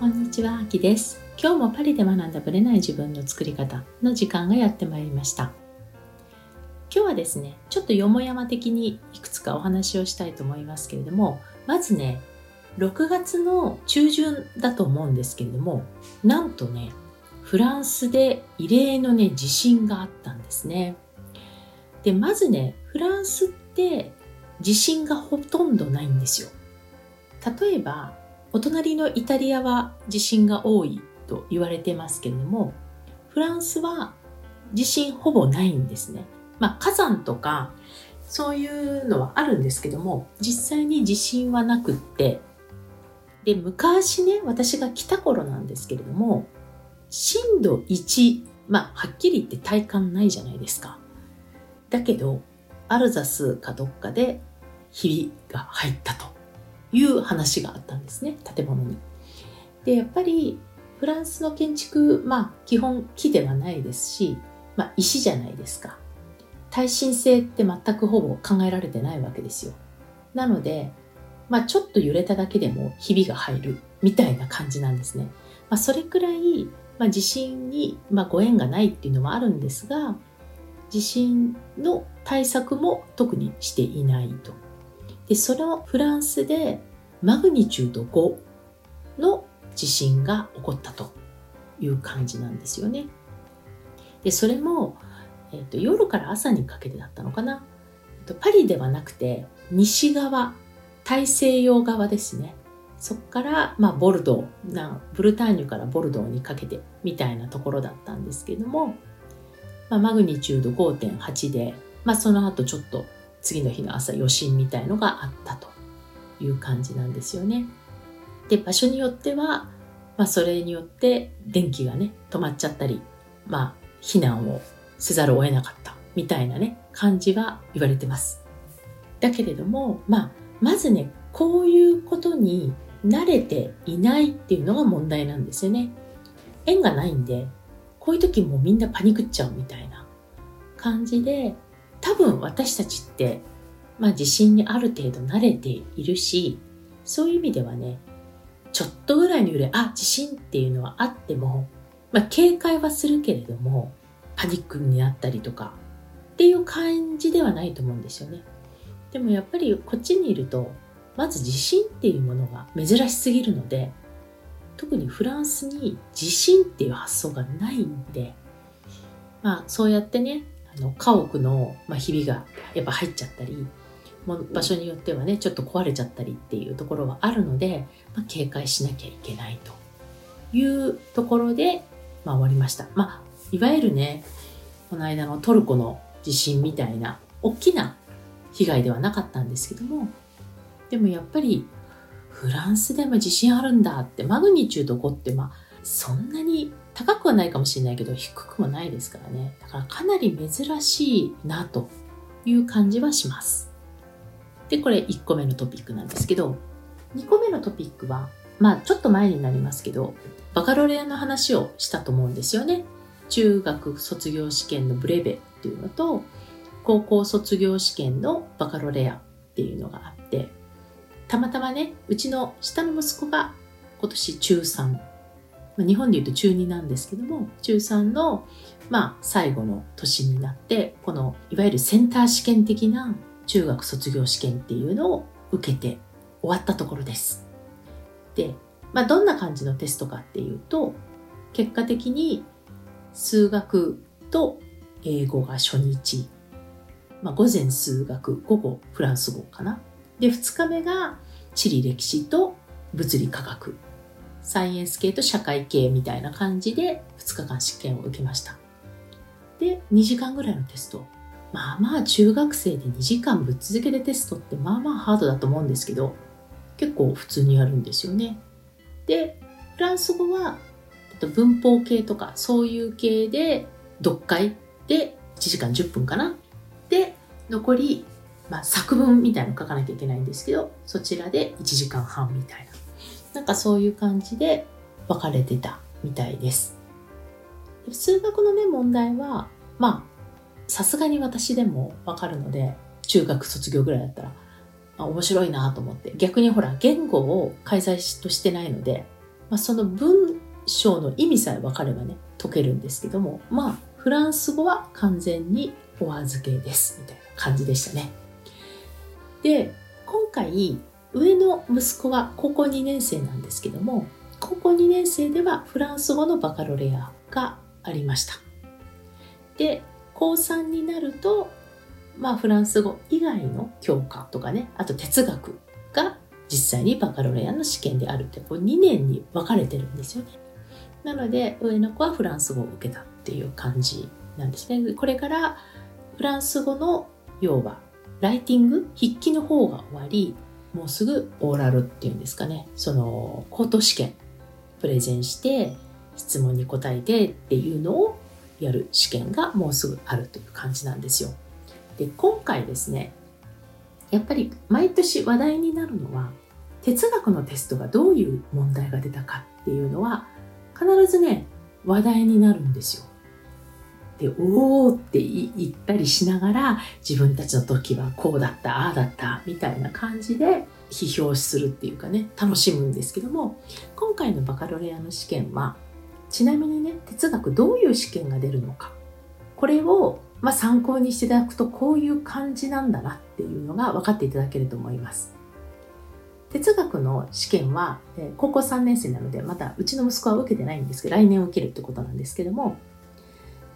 こんにちは、あきです。今日もパリで学んだブレない自分の作り方の時間がやってまいりました。今日はですね、ちょっとよもやま的にいくつかお話をしたいと思いますけれども、まずね、6月の中旬だと思うんですけれども、なんとね、フランスで異例のね、地震があったんですね。で、まずね、フランスって地震がほとんどないんですよ。例えば、お隣のイタリアは地震が多いと言われてますけれども、フランスは地震ほぼないんですね。まあ火山とかそういうのはあるんですけども、実際に地震はなくって、で、昔ね、私が来た頃なんですけれども、震度1、まあはっきり言って体感ないじゃないですか。だけど、アルザスかどっかでひびが入ったと。いう話があったんですね、建物に。で、やっぱりフランスの建築、まあ基本木ではないですし、まあ石じゃないですか。耐震性って全くほぼ考えられてないわけですよ。なので、まあちょっと揺れただけでもひびが入るみたいな感じなんですね。まあそれくらい、まあ、地震に、まあ、ご縁がないっていうのはあるんですが、地震の対策も特にしていないと。で、そのフランスでマグニチュード5の地震が起こったという感じなんですよね。で、それも、えーと、夜から朝にかけてだったのかな。パリではなくて西側、大西洋側ですね。そこから、まあ、ボルドーな、ブルターニュからボルドーにかけてみたいなところだったんですけども、まあ、マグニチュード5.8で、まあ、その後ちょっと次の日の朝余震みたいのがあったという感じなんですよね。で、場所によっては、まあそれによって電気がね、止まっちゃったり、まあ避難をせざるを得なかったみたいなね、感じは言われてます。だけれども、まあ、まずね、こういうことに慣れていないっていうのが問題なんですよね。縁がないんで、こういう時もみんなパニクっちゃうみたいな感じで、多分私たちって、まあ地震にある程度慣れているし、そういう意味ではね、ちょっとぐらいの揺れ、あ、地震っていうのはあっても、まあ警戒はするけれども、パニックになったりとかっていう感じではないと思うんですよね。でもやっぱりこっちにいると、まず地震っていうものが珍しすぎるので、特にフランスに地震っていう発想がないんで、まあそうやってね、あの家屋の、まあ、ひびがやっぱ入っちゃったり場所によってはねちょっと壊れちゃったりっていうところはあるので、まあ、警戒しなきゃいけないというところで、まあ、終わりました。まあ、いわゆるねこの間のトルコの地震みたいな大きな被害ではなかったんですけどもでもやっぱりフランスでも地震あるんだってマグニチュード5ってまあそんなに高くはないかもしれないけど低くもないですからね。だからかなり珍しいなという感じはします。でこれ1個目のトピックなんですけど2個目のトピックはまあちょっと前になりますけどバカロレアの話をしたと思うんですよね。中学卒業試験のブレベっていうのと高校卒業試験のバカロレアっていうのがあってたまたまねうちの下の息子が今年中3ま日本でいうと中2なんですけども、中3の、まあ、最後の年になって、この、いわゆるセンター試験的な中学卒業試験っていうのを受けて終わったところです。で、まあ、どんな感じのテストかっていうと、結果的に数学と英語が初日、まあ、午前数学、午後フランス語かな。で、2日目が地理歴史と物理科学サイエンス系と社会系みたいな感じで2日間試験を受けました。で、2時間ぐらいのテスト。まあまあ中学生で2時間ぶっ続けでテストってまあまあハードだと思うんですけど、結構普通にやるんですよね。で、フランス語は文法系とかそういう系で読解で1時間10分かな。で、残り、まあ、作文みたいなの書かなきゃいけないんですけど、そちらで1時間半みたいな。なんかそういう感じで分かれてたみたいです。数学のね、問題は、まあ、さすがに私でもわかるので、中学卒業ぐらいだったら、あ面白いなと思って。逆にほら、言語を開催としてないので、まあ、その文章の意味さえ分かればね解けるんですけどもまあフランス語は完全にお預けですみたいな感じでしたね。で今回上の息子は高校2年生なんですけども高校2年生ではフランス語のバカロレアがありました。で高3になるとまあフランス語以外の教科とかねあと哲学が実際にバカロレアの試験であるってこう2年に分かれてるんですよね。なので上の子はフランス語を受けたっていう感じなんですね。これからフランス語の要はライティング筆記の方が終わりもうすぐオーラルっていうんですかねその口頭試験プレゼンして質問に答えてっていうのをやる試験がもうすぐあるという感じなんですよ。で今回ですねやっぱり毎年話題になるのは哲学のテストがどういう問題が出たかっていうのは必ずね話題になるんですよ。でおおって言ったりしながら自分たちの時はこうだったああだったみたいな感じで批評するっていうかね楽しむんですけども今回のバカロレアの試験はちなみにね哲学どういう試験が出るのかこれを、まあ、参考にしていただくとこういう感じなんだなっていうのが分かっていただけると思います。哲学の試験は、え高校3年生なのでまだうちの息子は受けてないんですけど来年受けるってことなんですけども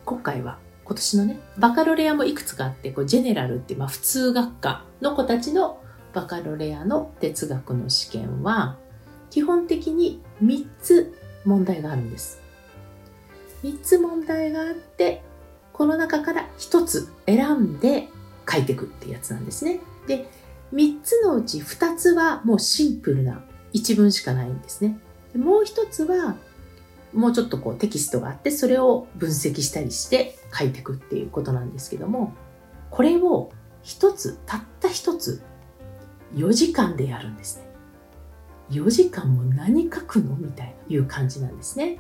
今回は今年のねバカロレアもいくつかあってこうジェネラルってまあ普通学科の子たちのバカロレアの哲学の試験は基本的に3つ問題があるんです。3つ問題があってこの中から1つ選んで書いていくってやつなんですね。で3つのうち2つはもうシンプルな一文しかないんですね。でもう1つはもうちょっとこうテキストがあってそれを分析したりして書いていくっていうことなんですけどもこれを一つたった一つ4時間でやるんですね。4時間も何書くのみたいないう感じなんですね。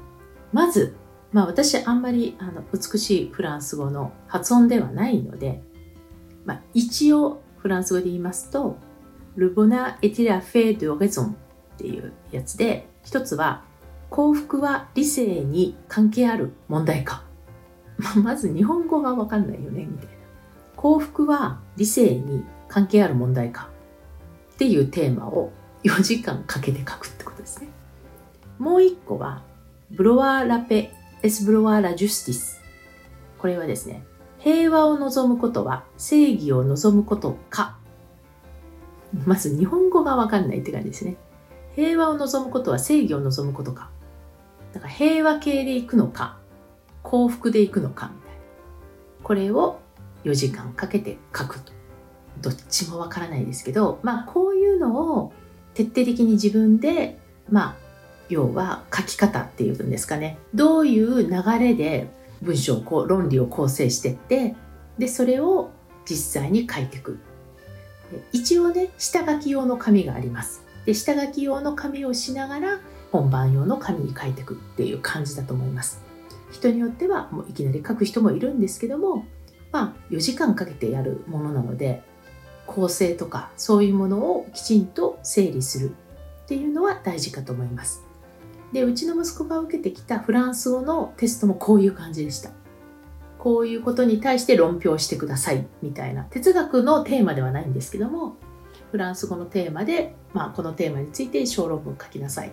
まずまあ私あんまりあの美しいフランス語の発音ではないので、まあ、一応フランス語で言いますと Le bonheur est-il a fait de raison っていうやつで一つは幸福は理性に関係ある問題か。まず日本語がわかんないよね、みたいな。幸福は理性に関係ある問題か。っていうテーマを4時間かけて書くってことですね。もう一個は、ブロワーラペ、エスブロワーラジュスティス。これはですね、平和を望むことは正義を望むことか。まず日本語がわかんないって感じですね。平和を望むことは正義を望むことか。だから平和系で行くのか、幸福で行くのかみたいな。これを4時間かけて書くと。どっちもわからないですけど、まあこういうのを徹底的に自分で、まあ要は書き方っていうんですかね。どういう流れで文章をこう論理を構成してって、で、それを実際に書いていく。一応ね、下書き用の紙があります。で、下書き用の紙をしながら本番用の紙に書いていくっていう感じだと思います。人によってはもういきなり書く人もいるんですけども、まあ4時間かけてやるものなので、構成とかそういうものをきちんと整理するっていうのは大事かと思います。で、うちの息子が受けてきたフランス語のテストもこういう感じでした。こういうことに対して論評してくださいみたいな哲学のテーマではないんですけどもフランス語のテーマで、まあ、このテーマについて小論文書きなさい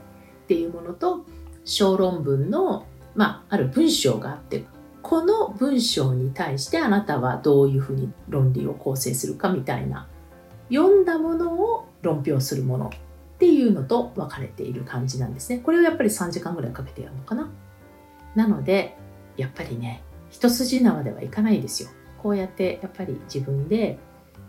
っていうものと小論文の、まあ、ある文章があってこの文章に対してあなたはどういうふうに論理を構成するかみたいな読んだものを論評するものっていうのと分かれている感じなんですね。これをやっぱり3時間ぐらいかけてやるのかな。なのでやっぱりね一筋縄ではいかないですよ。こうやってやっぱり自分で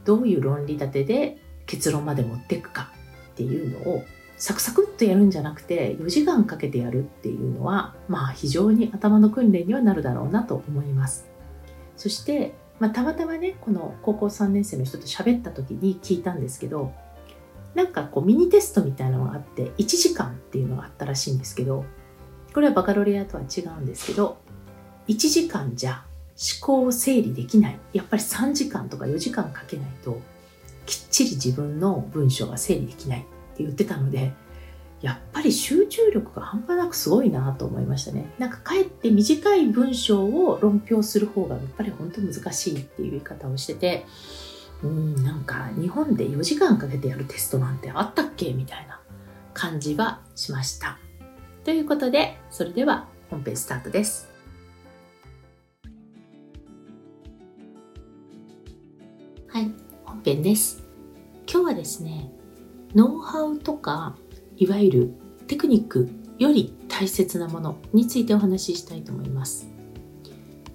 どういう論理立てで結論まで持っていくかっていうのをサクサクっとやるんじゃなくて4時間かけてやるっていうのはまあ非常に頭の訓練にはなるだろうなと思います。そして、まあ、たまたまねこの高校3年生の人と喋った時に聞いたんですけどなんかこうミニテストみたいなのがあって1時間っていうのがあったらしいんですけどこれはバカロレアとは違うんですけど1時間じゃ思考を整理できない。やっぱり3時間とか4時間かけないときっちり自分の文章が整理できない。って言ってたのでやっぱり集中力が半端なくすごいなと思いましたね。なんかかえって短い文章を論評する方がやっぱり本当難しいっていう言い方をしてて、うん、なんか日本で4時間かけてやるテストなんてあったっけみたいな感じはしました。ということで、それでは本編スタートです。はい、本編です。今日はですね、ノウハウとかいわゆるテクニックより大切なものについてお話ししたいと思います。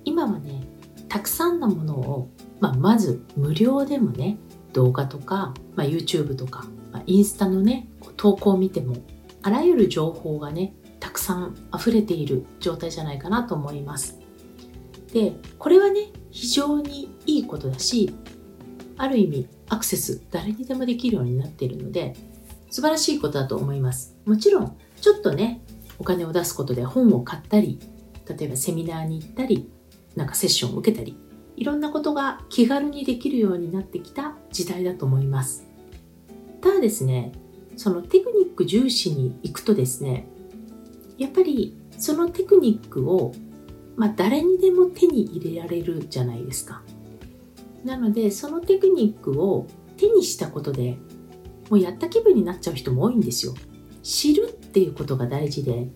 今はねたくさんのものを、まあ、まず無料でもね動画とか、まあ、YouTube とか、まあ、インスタのね投稿を見てもあらゆる情報がねたくさん溢れている状態じゃないかなと思います。でこれはね非常にいいことだしある意味アクセス誰にでもできるようになっているので素晴らしいことだと思います。もちろん、ちょっとね、お金を出すことで本を買ったり、例えばセミナーに行ったり、なんかセッションを受けたり、いろんなことが気軽にできるようになってきた時代だと思います。ただですね、そのテクニック重視に行くとですね、やっぱりそのテクニックを、まあ、誰にでも手に入れられるじゃないですか。なので、そのテクニックを手にしたことでもうやった気分になっちゃう人も多いんですよ。知るっていうことが大事で、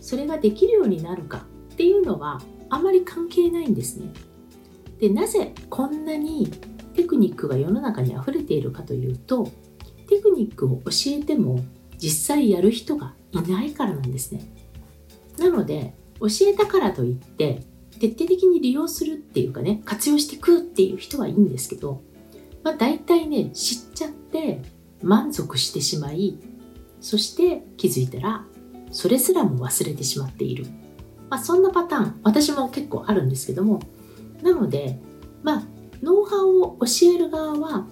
それができるようになるかっていうのはあまり関係ないんですね。で、なぜこんなにテクニックが世の中に溢れているかというと、テクニックを教えても実際やる人がいないからなんですね。なので、教えたからといって、徹底的に利用するっていうかね、活用していくっていう人はいいんですけど、まあ大体ね、知っちゃって、満足してしまいそして気づいたらそれすらも忘れてしまっている、まあ、そんなパターン私も結構あるんですけどもなのでまあノウハウを教える側は、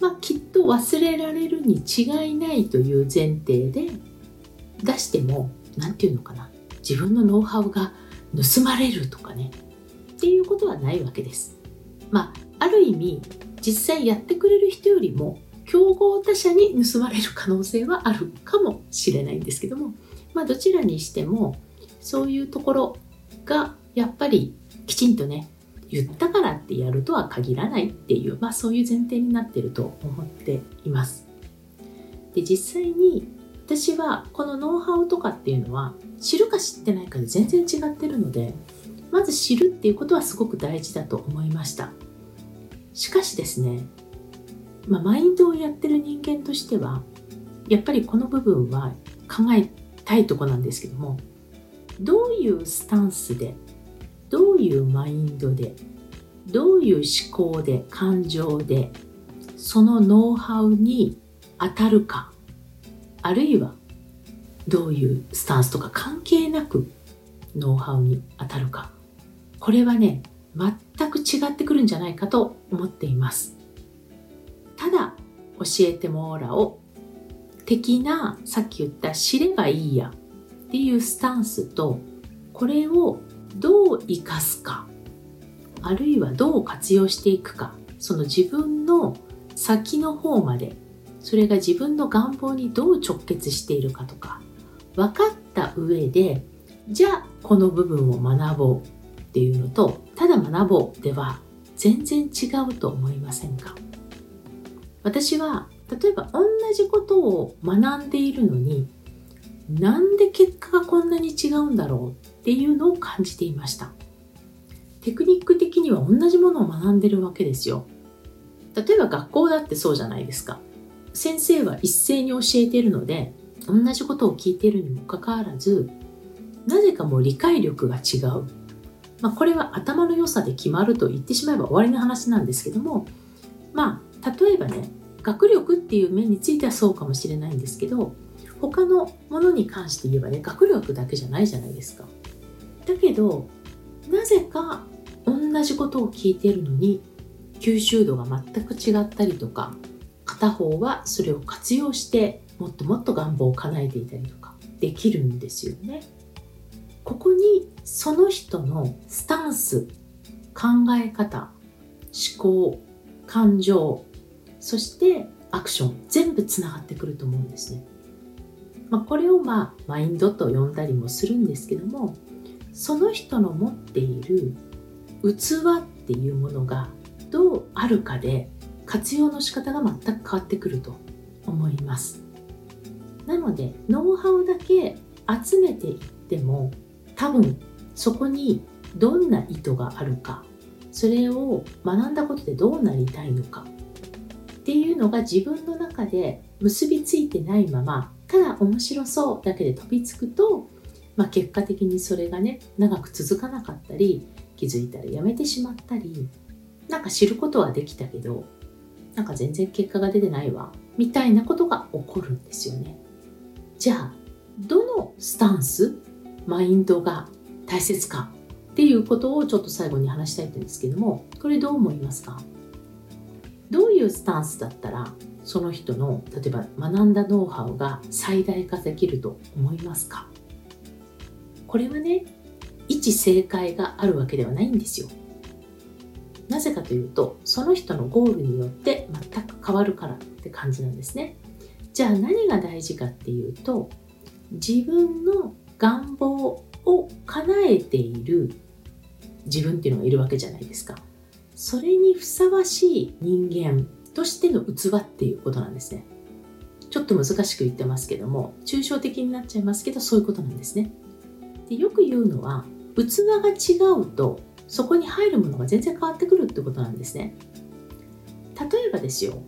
まあ、きっと忘れられるに違いないという前提で出しても何て言うのかな自分のノウハウが盗まれるとかねっていうことはないわけです。まあ、ある意味実際やってくれる人よりも競合他社に盗まれる可能性はあるかもしれないんですけども、まあ、どちらにしてもそういうところがやっぱりきちんとね言ったからってやるとは限らないっていう、まあ、そういう前提になってると思っています。で実際に私はこのノウハウとかっていうのは知るか知ってないかで全然違ってるのでまず知るっていうことはすごく大事だと思いました。しかしですねまあ、マインドをやってる人間としてはやっぱりこの部分は考えたいとこなんですけどもどういうスタンスでどういうマインドでどういう思考で感情でそのノウハウに当たるかあるいはどういうスタンスとか関係なくノウハウに当たるか。これはね全く違ってくるんじゃないかと思っています。ただ教えてもらおう的なさっき言った知ればいいやっていうスタンスとこれをどう生かすかあるいはどう活用していくかその自分の先の方までそれが自分の願望にどう直結しているかとか分かった上でじゃあこの部分を学ぼうっていうのとただ学ぼうでは全然違うと思いませんか？私は例えば同じことを学んでいるのになんで結果がこんなに違うんだろうっていうのを感じていました。テクニック的には同じものを学んでるわけですよ。例えば学校だってそうじゃないですか。先生は一斉に教えているので同じことを聞いているにもかかわらずなぜかもう理解力が違う、まあ、これは頭の良さで決まると言ってしまえば終わりの話なんですけどもまあ例えばね学力っていう面についてはそうかもしれないんですけど他のものに関して言えばね学力だけじゃないじゃないですか。だけどなぜか同じことを聞いているのに吸収度が全く違ったりとか片方はそれを活用してもっともっと願望を叶えていたりとかできるんですよね。ここにその人のスタンス考え方思考感情そしてアクション全部つながってくると思うんですね。まあ、これをまあマインドと呼んだりもするんですけどもその人の持っている器っていうものがどうあるかで活用の仕方が全く変わってくると思います。なのでノウハウだけ集めていっても多分そこにどんな意図があるかそれを学んだことでどうなりたいのかっていうのが自分の中で結びついてないままただ面白そうだけで飛びつくと、まあ、結果的にそれがね長く続かなかったり気づいたらやめてしまったりなんか知ることはできたけどなんか全然結果が出てないわみたいなことが起こるんですよね。じゃあどのスタンスマインドが大切かっていうことをちょっと最後に話したいんですけどもこれどう思いますか？どういうスタンスだったらその人の例えば学んだノウハウが最大化できると思いますか？これはね一正解があるわけではないんですよ。なぜかというとその人のゴールによって全く変わるからって感じなんですね。じゃあ何が大事かっていうと自分の願望を叶えている自分っていうのがいるわけじゃないですか。それにふさわしい人間としての器っていうことなんですね。ちょっと難しく言ってますけども抽象的になっちゃいますけどそういうことなんですね。でよく言うのは器が違うとそこに入るものが全然変わってくるってことなんですね。例えばですよ、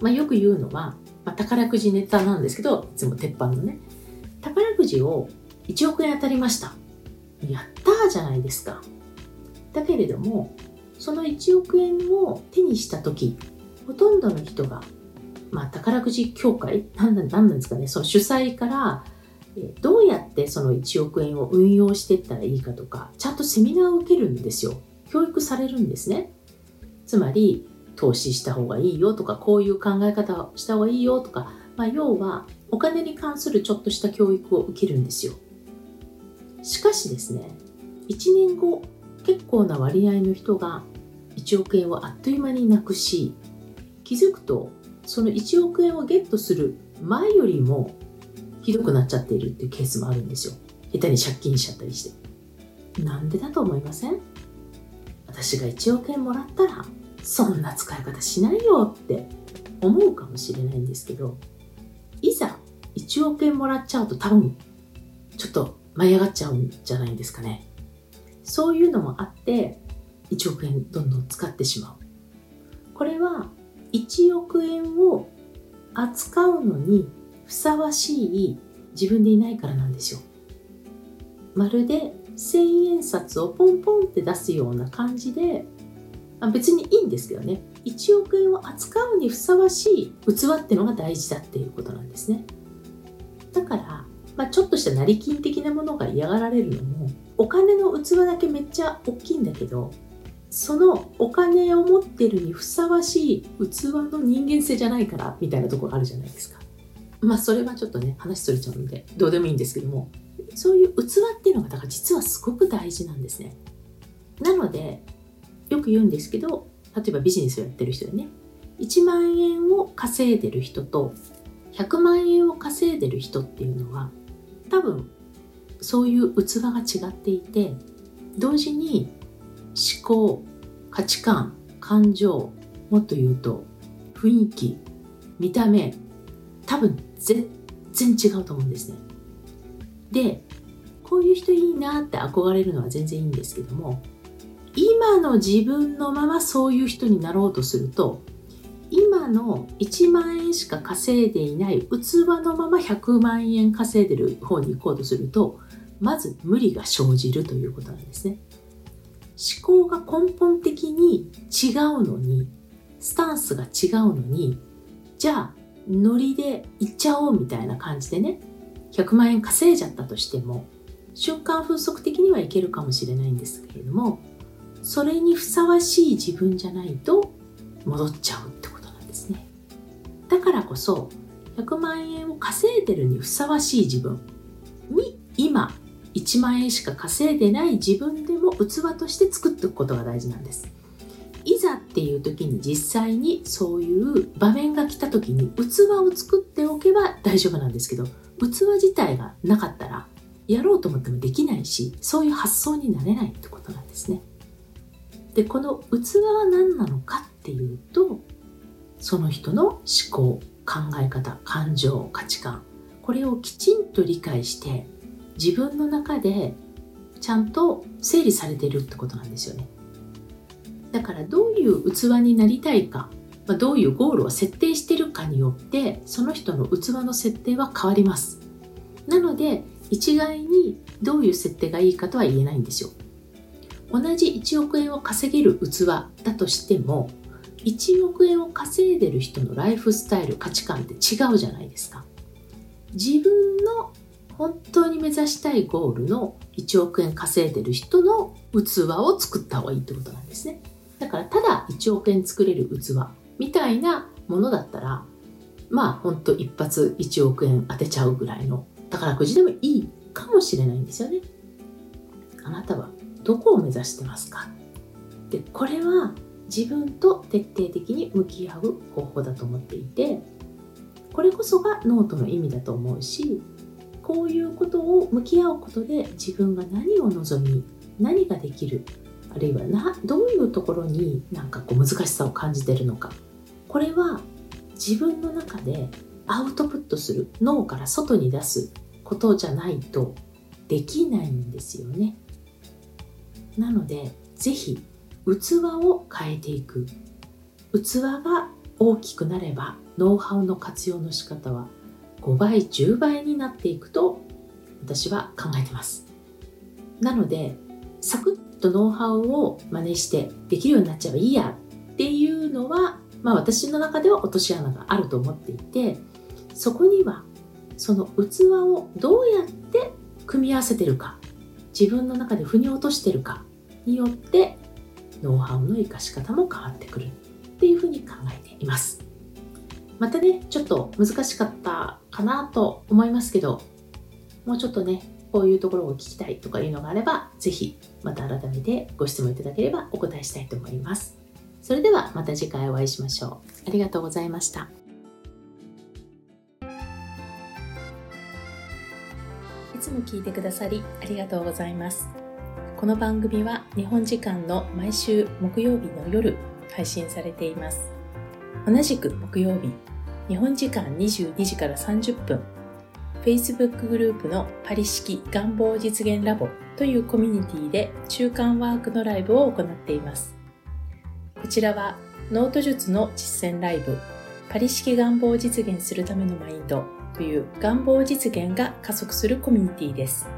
まあ、よく言うのは、まあ、宝くじネタなんですけどいつも鉄板のね。宝くじを1億円当たりました。やったーじゃないですか。だけれどもその1億円を手にした時ほとんどの人が、まあ、宝くじ協会？何なんですかね。その主催からどうやってその1億円を運用していったらいいかとかちゃんとセミナーを受けるんですよ。教育されるんですね。つまり投資した方がいいよとかこういう考え方をした方がいいよとか、まあ、要はお金に関するちょっとした教育を受けるんですよ。しかしですね1年後結構な割合の人が1億円をあっという間になくし気づくとその1億円をゲットする前よりもひどくなっちゃっているっていうケースもあるんですよ。下手に借金しちゃったりして。なんでだと思いません？私が1億円もらったらそんな使い方しないよって思うかもしれないんですけどいざ1億円もらっちゃうと多分ちょっと舞い上がっちゃうんじゃないですかねそういうのもあって1億円どんどん使ってしまうこれは1億円を扱うのにふさわしい自分でいないからなんですよ。まるで千円札をポンポンって出すような感じで、あ、別にいいんですけどね1億円を扱うにふさわしい器ってのが大事だっていうことなんですね。だから、まあ、ちょっとした成金的なものが嫌がられるのもお金の器だけめっちゃ大きいんだけどそのお金を持ってるにふさわしい器の人間性じゃないからみたいなところあるじゃないですか。まあそれはちょっとね話それちゃうのでどうでもいいんですけどもそういう器っていうのがだから実はすごく大事なんですね。なのでよく言うんですけど例えばビジネスをやってる人でね。1万円を稼いでる人と100万円を稼いでる人っていうのは多分そういう器が違っていて同時に思考価値観感情もっと言うと雰囲気見た目多分全然違うと思うんですね。でこういう人いいなって憧れるのは全然いいんですけども今の自分のままそういう人になろうとすると今の1万円しか稼いでいない器のまま100万円稼いでる方に行こうとするとまず無理が生じるということなんですね。思考が根本的に違うのに、スタンスが違うのに、じゃあ、ノリで行っちゃおうみたいな感じでね、100万円稼いじゃったとしても、瞬間風速的にはいけるかもしれないんですけれども、それにふさわしい自分じゃないと戻っちゃうってことなんですね。だからこそ、100万円を稼いでるにふさわしい自分に今1万円しか稼いでない自分でも器として作っておくことが大事なんですいざっていう時に実際にそういう場面が来た時に器を作っておけば大丈夫なんですけど器自体がなかったらやろうと思ってもできないしそういう発想になれないってことなんですね。でこの器は何なのかっていうとその人の思考考え方感情価値観。これをきちんと理解して自分の中でちゃんと整理されてるってことなんですよね。だからどういう器になりたいか、まあ、どういうゴールを設定してるかによってその人の器の設定は変わります。なので一概にどういう設定がいいかとは言えないんですよ。同じ1億円を稼げる器だとしても1億円を稼いでる人のライフスタイル価値観って違うじゃないですか。自分の本当に目指したいゴールの1億円稼いでる人の器を作った方がいいってことなんですね。だからただ1億円作れる器みたいなものだったらまあほんと一発1億円当てちゃうぐらいの宝くじでもいいかもしれないんですよね。あなたはどこを目指してますか？でこれは自分と徹底的に向き合う方法だと思っていてこれこそがノートの意味だと思うしこういうことを向き合うことで自分が何を望み何ができるあるいはなどういうところになんかこう難しさを感じてるのか。これは自分の中でアウトプットする脳から外に出すことじゃないとできないんですよね。なので是非器を変えていく。器が大きくなればノウハウの活用の仕方は5倍10倍になっていくと私は考えてます。なのでサクッとノウハウを真似してできるようになっちゃえばいいやっていうのは、まあ、私の中では落とし穴があると思っていてそこにはその器をどうやって組み合わせてるか自分の中で腑に落としてるかによってノウハウの活かし方も変わってくるっていうふうに考えています。またねちょっと難しかったかなと思いますけどもうちょっとねこういうところを聞きたいとかいうのがあれば是非また改めてご質問いただければお答えしたいと思います。それではまた次回お会いしましょう。ありがとうございました。いつも聞いてくださりありがとうございます。この番組は日本時間の毎週木曜日の夜配信されています。同じく木曜日、日本時間22時から30分、Facebook グループのパリ式願望実現ラボというコミュニティで中間ワークのライブを行っています。こちらはノート術の実践ライブ、パリ式願望を実現するためのマインドという願望実現が加速するコミュニティです。